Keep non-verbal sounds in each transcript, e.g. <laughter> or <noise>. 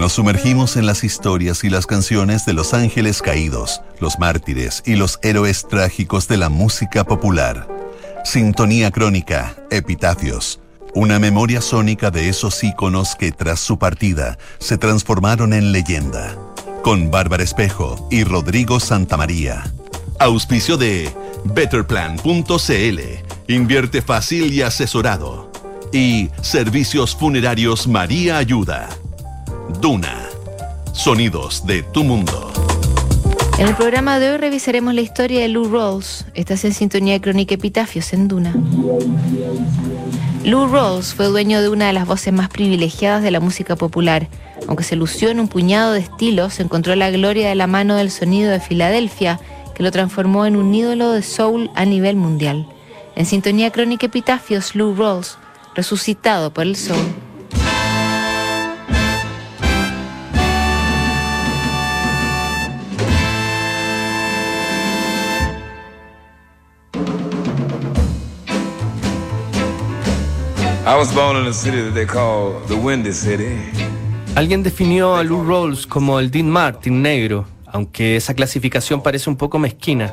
Nos sumergimos en las historias y las canciones de los ángeles caídos, los mártires y los héroes trágicos de la música popular. Sintonía crónica, epitafios. Una memoria sónica de esos íconos que tras su partida se transformaron en leyenda. Con Bárbara Espejo y Rodrigo Santamaría. Auspicio de Betterplan.cl. Invierte fácil y asesorado. Y Servicios Funerarios María Ayuda. Duna. Sonidos de tu mundo. En el programa de hoy revisaremos la historia de Lou Rawls. Estás en sintonía de Crónica Epitafios en Duna. Lou Rawls fue dueño de una de las voces más privilegiadas de la música popular. Aunque se lució en un puñado de estilos, encontró la gloria de la mano del sonido de Filadelfia, que lo transformó en un ídolo de soul a nivel mundial. En sintonía Crónica Epitafios, Lou Rawls, resucitado por el soul. Alguien definió a Lou Rawls como el Dean Martin negro, aunque esa clasificación parece un poco mezquina.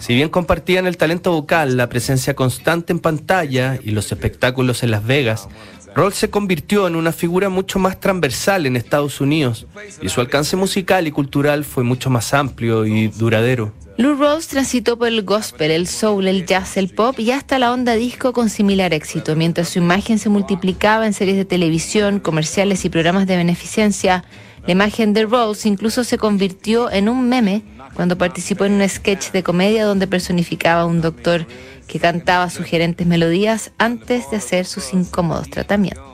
Si bien compartían el talento vocal, la presencia constante en pantalla y los espectáculos en Las Vegas, Rawls se convirtió en una figura mucho más transversal en Estados Unidos y su alcance musical y cultural fue mucho más amplio y duradero. Lou Rawls transitó por el gospel, el soul, el jazz, el pop y hasta la onda disco con similar éxito. Mientras su imagen se multiplicaba en series de televisión, comerciales y programas de beneficencia, la imagen de Rawls incluso se convirtió en un meme cuando participó en un sketch de comedia donde personificaba a un doctor que cantaba sugerentes melodías antes de hacer sus incómodos tratamientos.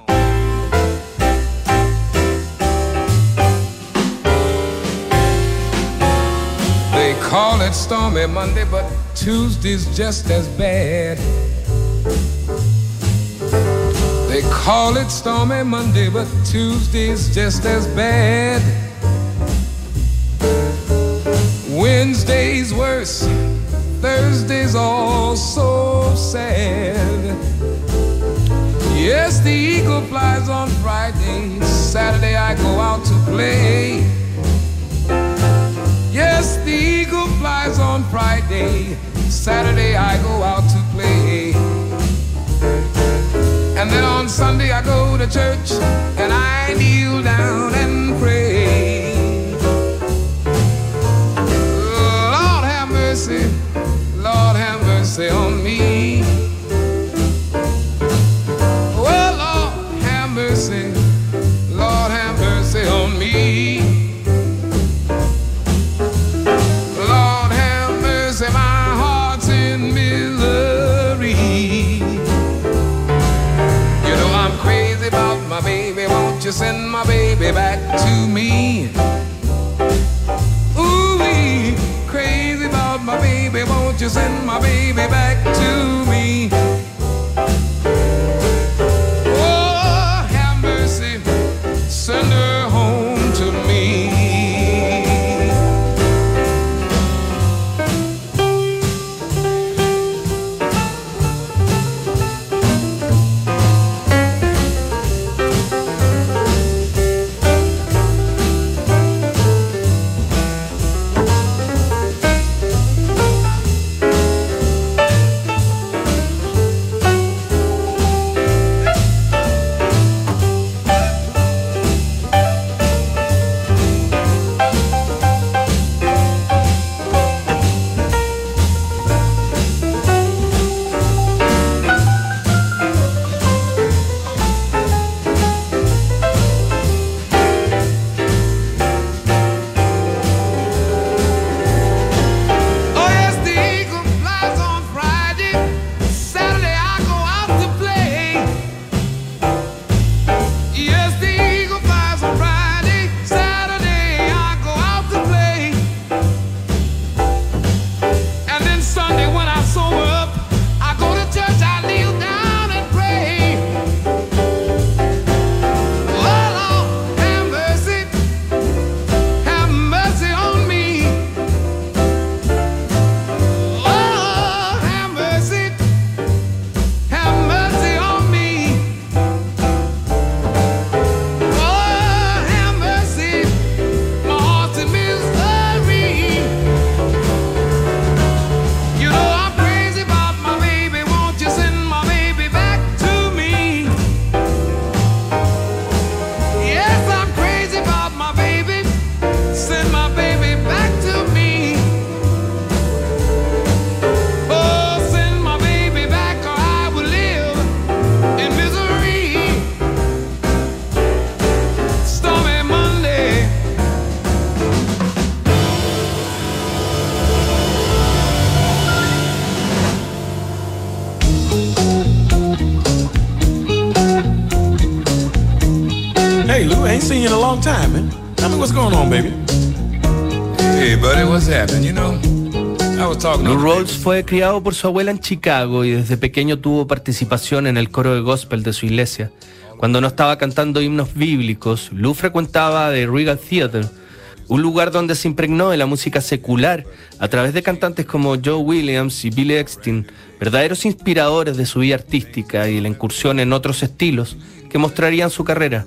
Stormy Monday, but Tuesday's just as bad. They call it stormy Monday, but Tuesday's just as bad. Wednesday's worse, Thursday's all so sad. Yes, the eagle flies on Friday, Saturday I go out to play. Yes, the eagle flies on Friday. Saturday I go out to play. And then on Sunday I go to church and I kneel down and pray. I ain't seen you in a long time, man. Tell me what's going on, baby. Hey, buddy, what's happening? You know, I was talking Lou Rawls fue criado por su abuela en Chicago y desde pequeño tuvo participación en el coro de gospel de su iglesia. Cuando no estaba cantando himnos bíblicos, Lou frecuentaba The Regal Theater, un lugar donde se impregnó de la música secular a través de cantantes como Joe Williams y Billy Eckstein, verdaderos inspiradores de su vida artística y la incursión en otros estilos que mostrarían su carrera.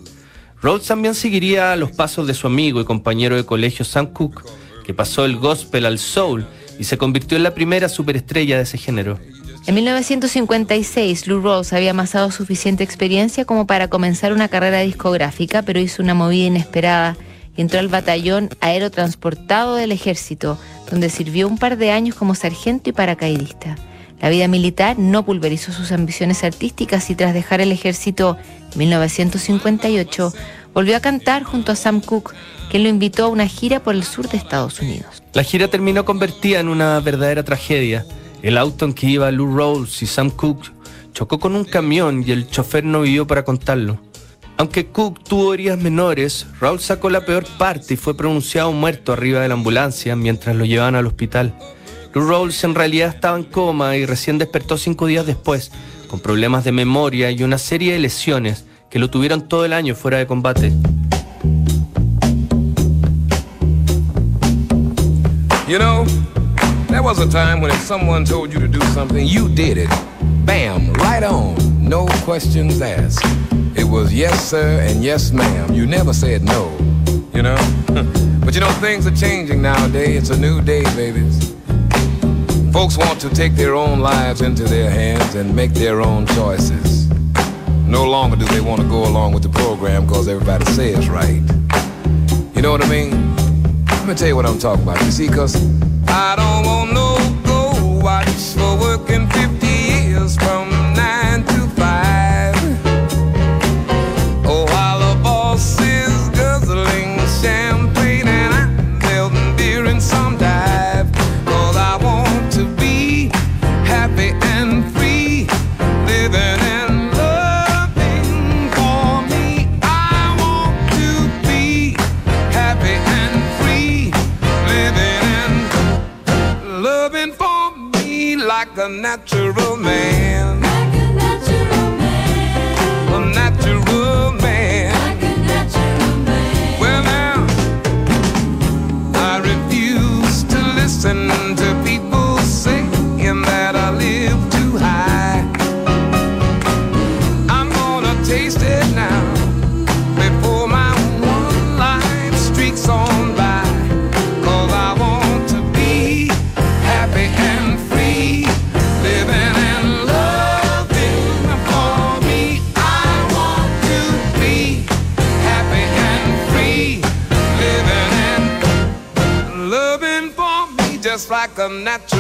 Rhodes también seguiría los pasos de su amigo y compañero de colegio Sam Cooke, que pasó el gospel al soul y se convirtió en la primera superestrella de ese género. En 1956, Lou Rawls había amasado suficiente experiencia como para comenzar una carrera discográfica, pero hizo una movida inesperada y entró al batallón aerotransportado del ejército, donde sirvió un par de años como sargento y paracaidista. La vida militar no pulverizó sus ambiciones artísticas y tras dejar el ejército en 1958, volvió a cantar junto a Sam Cooke, quien lo invitó a una gira por el sur de Estados Unidos. La gira terminó convertida en una verdadera tragedia. El auto en que iba Lou Rawls y Sam Cooke chocó con un camión y el chofer no vivió para contarlo. Aunque Cook tuvo heridas menores, Raúl sacó la peor parte y fue pronunciado muerto arriba de la ambulancia mientras lo llevaban al hospital. Lou Rawls en realidad estaba en coma y recién despertó cinco días después, con problemas de memoria y una serie de lesiones que lo tuvieron todo el año fuera de combate. You know, there was a time when if someone told you to do something, you did it. Bam, right on. No questions asked. It was yes, sir, and yes, ma'am. You never said no, you know? <laughs> but you know, things are changing nowadays. It's a new day, babies. Folks want to take their own lives into their hands and make their own choices. No longer do they want to go along with the program because everybody says right. You know what I mean? Let me tell you what I'm talking about. You see, cause I don't want no go watch for natural just like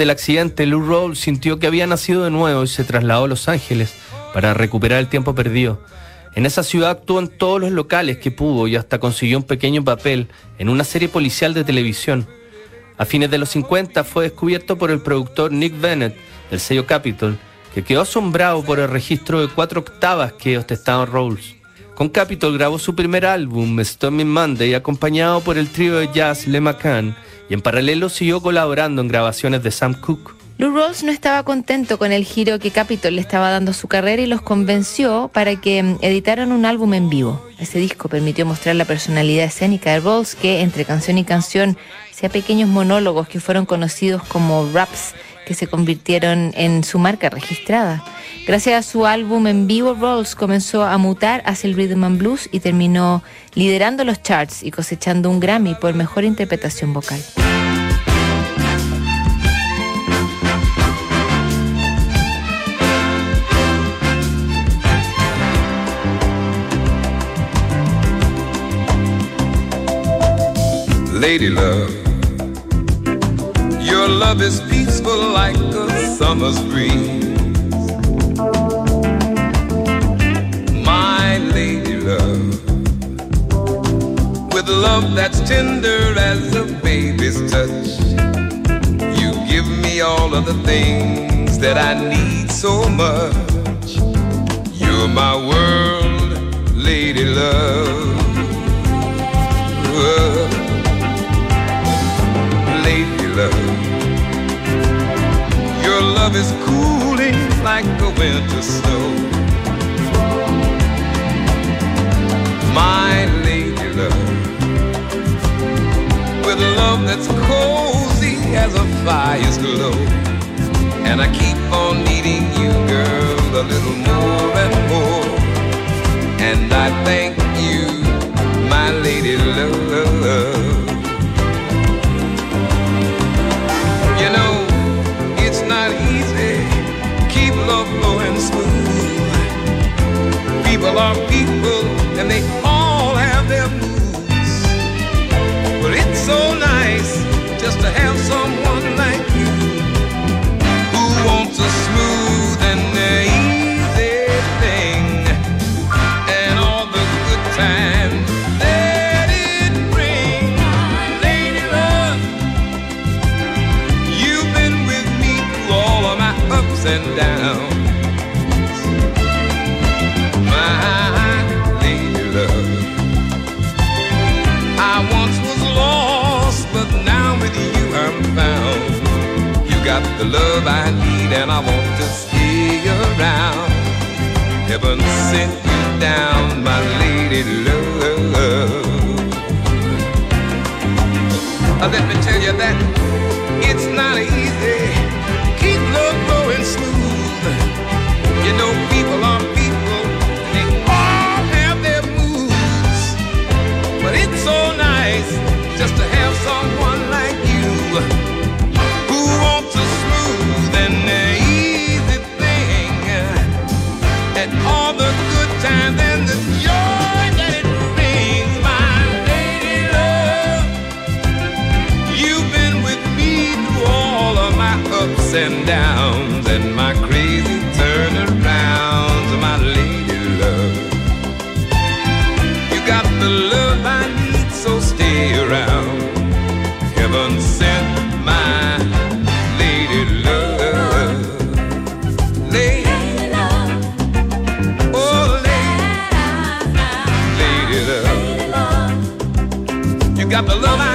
del accidente, Lou Rawls sintió que había nacido de nuevo y se trasladó a Los Ángeles para recuperar el tiempo perdido. En esa ciudad actuó en todos los locales que pudo y hasta consiguió un pequeño papel en una serie policial de televisión. A fines de los 50 fue descubierto por el productor Nick Bennett del sello Capitol, que quedó asombrado por el registro de cuatro octavas que ostentaba Rawls. Con Capitol grabó su primer álbum, Stormy Monday, acompañado por el trío de jazz Le McCann, y en paralelo siguió colaborando en grabaciones de Sam Cooke. Lou Rawls no estaba contento con el giro que Capitol le estaba dando a su carrera y los convenció para que mm, editaran un álbum en vivo. Ese disco permitió mostrar la personalidad escénica de Rawls, que entre canción y canción hacía pequeños monólogos que fueron conocidos como raps, que se convirtieron en su marca registrada. Gracias a su álbum en vivo, Rawls comenzó a mutar hacia el rhythm and blues y terminó liderando los charts y cosechando un Grammy por mejor interpretación vocal. Lady love, love is peaceful like a summer's breeze. My lady love, with love that's tender as a baby's touch, you give me all of the things that I need so much. You're my world, lady love. lady love is cooling like a winter snow. My lady love, with love that's cozy as a fire's glow. And I keep on needing you, girl, a little more and more. And I thank you, my lady love. They the love I need, and I want to stay around. Heaven sent you down, my lady love. Let me tell you that it's not easy. Keep love going smooth. You know, people are people, they all have their moods. But it's so nice just to have someone got the love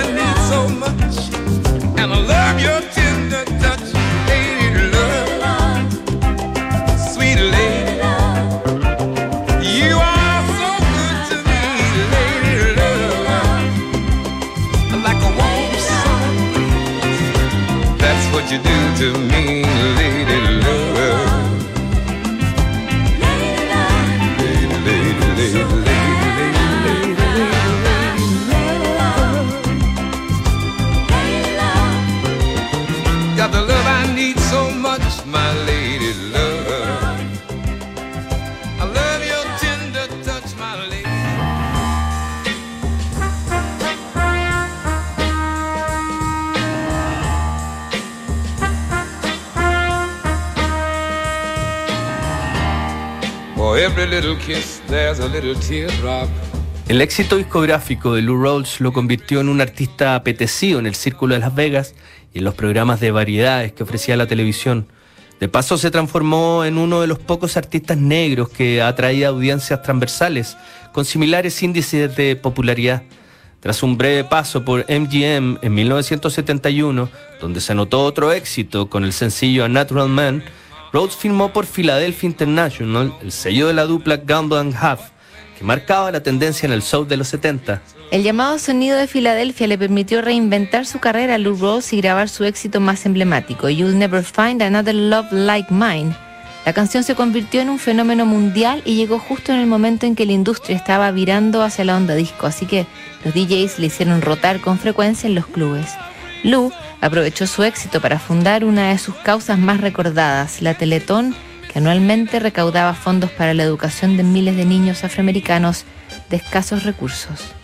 El éxito discográfico de Lou Rawls lo convirtió en un artista apetecido en el círculo de Las Vegas y en los programas de variedades que ofrecía la televisión. De paso se transformó en uno de los pocos artistas negros que atraía audiencias transversales con similares índices de popularidad. Tras un breve paso por MGM en 1971, donde se anotó otro éxito con el sencillo A Natural Man, Rhodes firmó por Philadelphia International, el sello de la dupla Gamble and Half, que marcaba la tendencia en el soul de los 70. El llamado sonido de Filadelfia le permitió reinventar su carrera a Lou Rawls y grabar su éxito más emblemático, You'll Never Find Another Love Like Mine. La canción se convirtió en un fenómeno mundial y llegó justo en el momento en que la industria estaba virando hacia la onda disco, así que los DJs le hicieron rotar con frecuencia en los clubes. Lou aprovechó su éxito para fundar una de sus causas más recordadas, la Teletón, que anualmente recaudaba fondos para la educación de miles de niños afroamericanos de escasos recursos.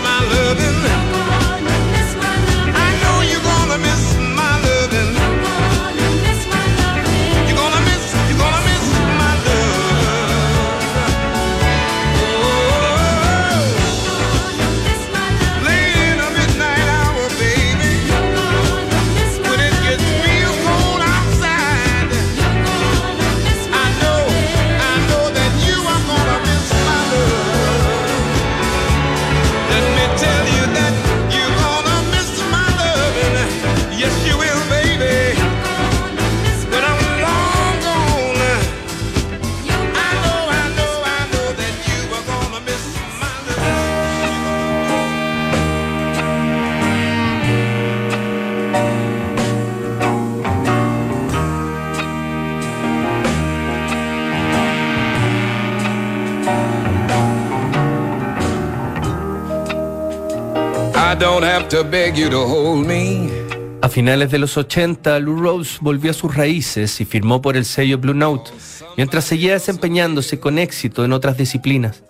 my loving. A finales de los 80, Lou Rose volvió a sus raíces y firmó por el sello Blue Note, mientras seguía desempeñándose con éxito en otras disciplinas.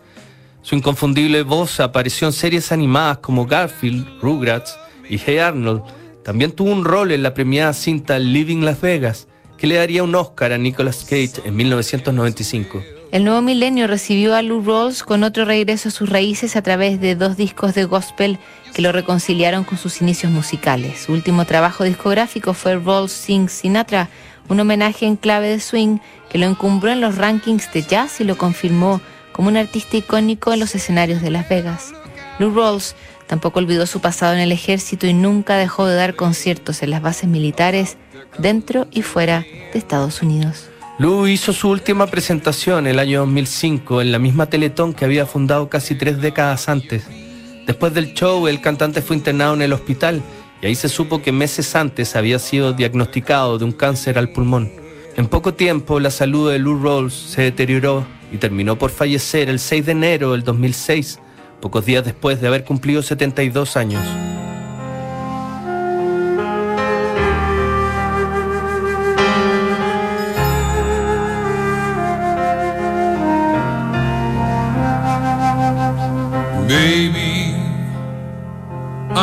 Su inconfundible voz apareció en series animadas como Garfield, Rugrats y Hey Arnold. También tuvo un rol en la premiada cinta Living Las Vegas, que le daría un Oscar a Nicolas Cage en 1995. El nuevo milenio recibió a Lou Rawls con otro regreso a sus raíces a través de dos discos de gospel que lo reconciliaron con sus inicios musicales. Su último trabajo discográfico fue Rawls Sing Sinatra, un homenaje en clave de swing que lo encumbró en los rankings de jazz y lo confirmó como un artista icónico en los escenarios de Las Vegas. Lou Rawls tampoco olvidó su pasado en el ejército y nunca dejó de dar conciertos en las bases militares dentro y fuera de Estados Unidos. Lou hizo su última presentación el año 2005 en la misma Teletón que había fundado casi tres décadas antes. Después del show, el cantante fue internado en el hospital y ahí se supo que meses antes había sido diagnosticado de un cáncer al pulmón. En poco tiempo, la salud de Lou Rawls se deterioró y terminó por fallecer el 6 de enero del 2006, pocos días después de haber cumplido 72 años.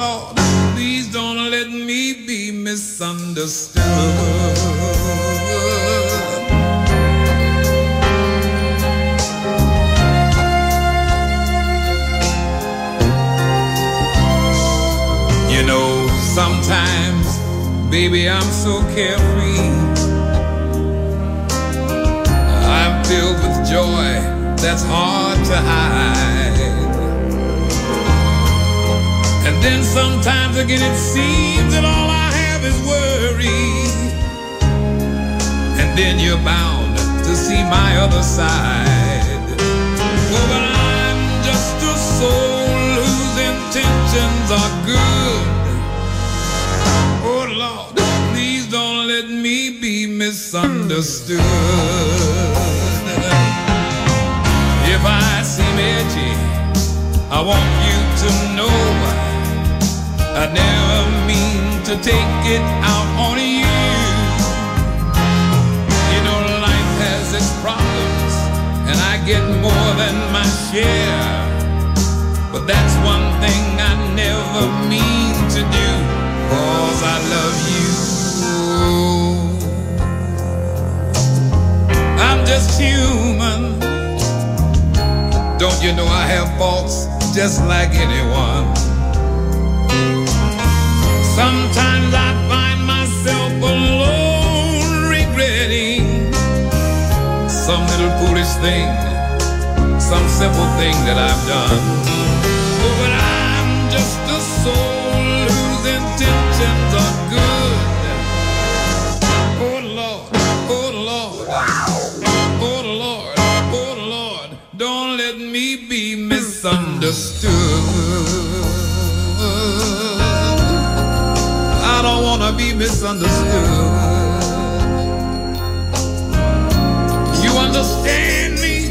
Lord, please don't let me be misunderstood. You know, sometimes, baby, I'm so carefree. I'm filled with joy that's hard to hide. Then sometimes again it seems that all I have is worry. And then you're bound to see my other side. Oh, but I'm just a soul whose intentions are good. Oh Lord, please don't let me be misunderstood. If I seem edgy, I want you to know I never mean to take it out on you. You know, life has its problems, and I get more than my share. But that's one thing I never mean to do, cause I love you. I'm just human. Don't you know I have faults just like anyone? Sometimes I find myself alone regretting some little foolish thing, some simple thing that I've done. Oh, be misunderstood. You understand me?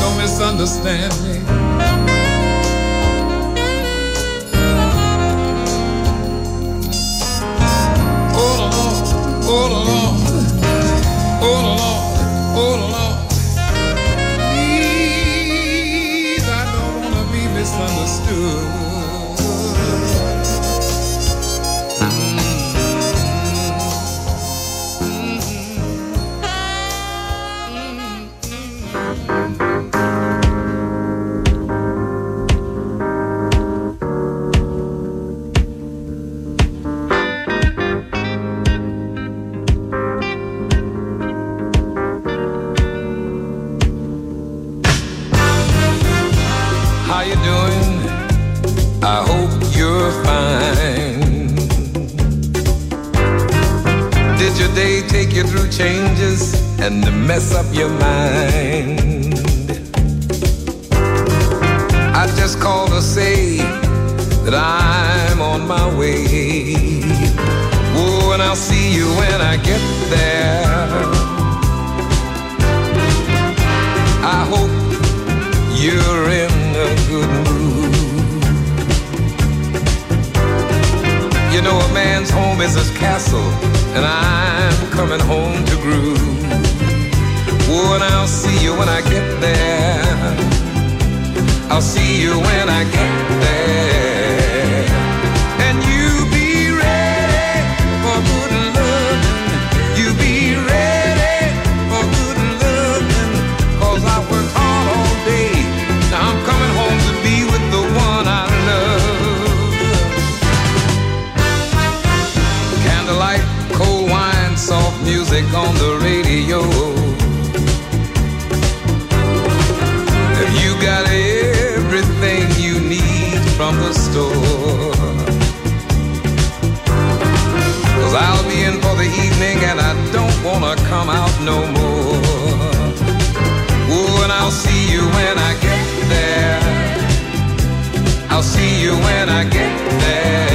Don't misunderstand me. And I'll see you when I get there. I'll see you when I get there. No more. Oh, and I'll see you when I get there. I'll see you when I get there.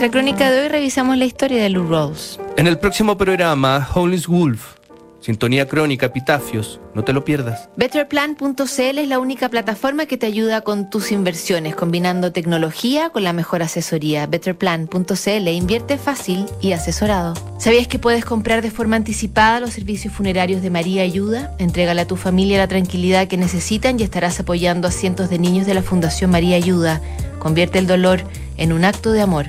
Nuestra crónica de hoy revisamos la historia de Lou Rawls. En el próximo programa, Howl's Wolf, Sintonía Crónica, Epitafios, no te lo pierdas. Betterplan.cl es la única plataforma que te ayuda con tus inversiones, combinando tecnología con la mejor asesoría. Betterplan.cl invierte fácil y asesorado. ¿Sabías que puedes comprar de forma anticipada los servicios funerarios de María Ayuda? Entrégale a tu familia la tranquilidad que necesitan y estarás apoyando a cientos de niños de la Fundación María Ayuda. Convierte el dolor en un acto de amor.